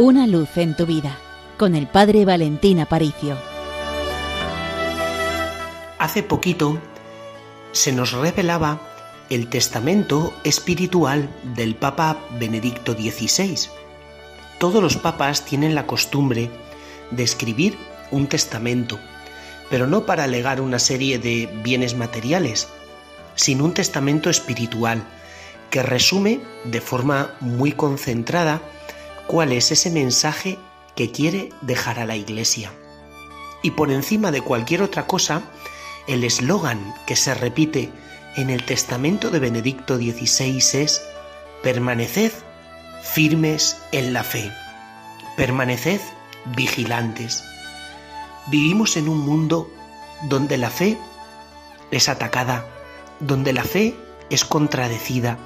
Una luz en tu vida con el Padre Valentín Aparicio. Hace poquito se nos revelaba el testamento espiritual del Papa Benedicto XVI. Todos los papas tienen la costumbre de escribir un testamento, pero no para legar una serie de bienes materiales, sino un testamento espiritual que resume de forma muy concentrada cuál es ese mensaje que quiere dejar a la Iglesia. Y por encima de cualquier otra cosa, el eslogan que se repite en el testamento de Benedicto XVI es Permaneced firmes en la fe, permaneced vigilantes. Vivimos en un mundo donde la fe es atacada, donde la fe es contradecida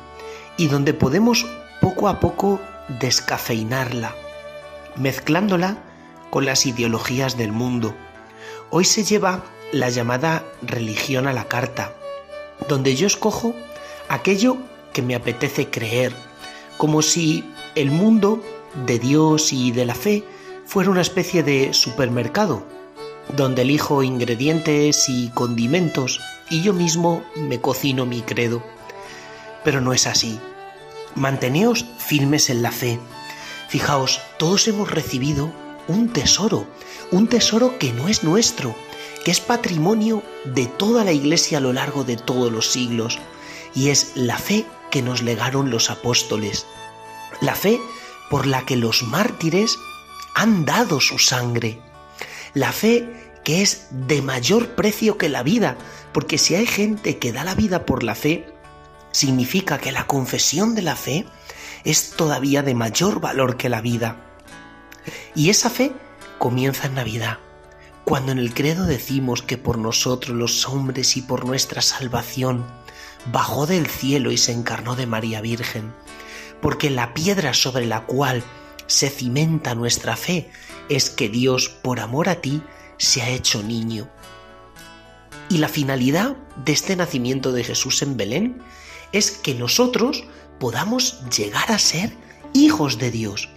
y donde podemos poco a poco descafeinarla, mezclándola con las ideologías del mundo. Hoy se lleva la llamada religión a la carta, donde yo escojo aquello que me apetece creer, como si el mundo de Dios y de la fe fuera una especie de supermercado, donde elijo ingredientes y condimentos y yo mismo me cocino mi credo. Pero no es así. Manteneos firmes en la fe. Fijaos, todos hemos recibido un tesoro, un tesoro que no es nuestro, que es patrimonio de toda la Iglesia a lo largo de todos los siglos, y es la fe que nos legaron los apóstoles, la fe por la que los mártires han dado su sangre, la fe que es de mayor precio que la vida, porque si hay gente que da la vida por la fe, significa que la confesión de la fe es todavía de mayor valor que la vida. Y esa fe comienza en Navidad, cuando en el credo decimos que por nosotros los hombres y por nuestra salvación bajó del cielo y se encarnó de María Virgen, porque la piedra sobre la cual se cimenta nuestra fe es que Dios, por amor a ti, se ha hecho niño. Y la finalidad de este nacimiento de Jesús en Belén es que nosotros podamos llegar a ser hijos de Dios.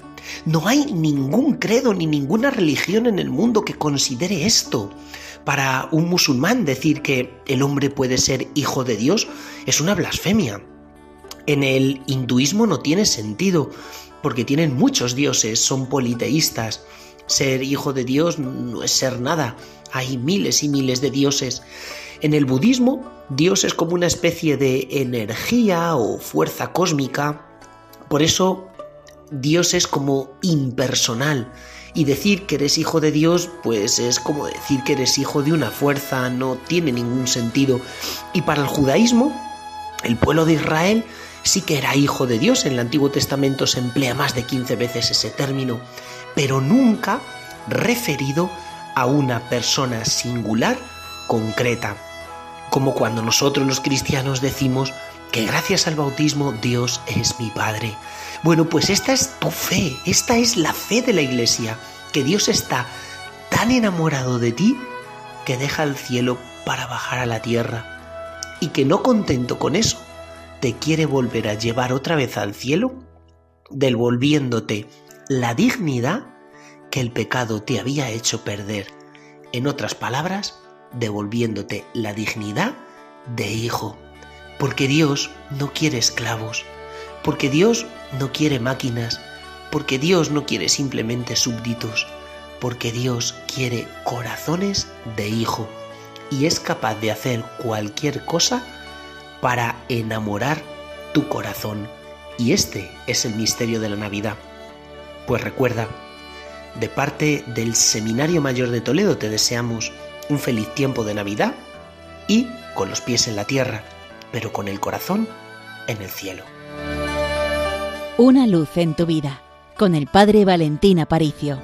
No hay ningún credo ni ninguna religión en el mundo que considere esto. Para un musulmán decir que el hombre puede ser hijo de Dios es una blasfemia. En el hinduismo no tiene sentido, porque tienen muchos dioses, son politeístas. Ser hijo de Dios no es ser nada, hay miles y miles de dioses. En el budismo, Dios es como una especie de energía o fuerza cósmica. Por eso, Dios es como impersonal. Y decir que eres hijo de Dios, pues es como decir que eres hijo de una fuerza, no tiene ningún sentido. Y para el judaísmo, el pueblo de Israel sí que era hijo de Dios. En el Antiguo Testamento se emplea más de 15 veces ese término, pero nunca referido a una persona singular concreta, como cuando nosotros los cristianos decimos que gracias al bautismo Dios es mi Padre. Bueno, pues esta es tu fe, esta es la fe de la Iglesia, que Dios está tan enamorado de ti que deja el cielo para bajar a la tierra y que no contento con eso, te quiere volver a llevar otra vez al cielo, devolviéndote la dignidad que el pecado te había hecho perder. En otras palabras, devolviéndote la dignidad de hijo. Porque Dios no quiere esclavos, porque Dios no quiere máquinas, porque Dios no quiere simplemente súbditos, porque Dios quiere corazones de hijo y es capaz de hacer cualquier cosa para enamorar tu corazón. Y este es el misterio de la Navidad. Pues recuerda, de parte del Seminario Mayor de Toledo te deseamos un feliz tiempo de Navidad y con los pies en la tierra, pero con el corazón en el cielo. Una luz en tu vida con el Padre Valentín Aparicio.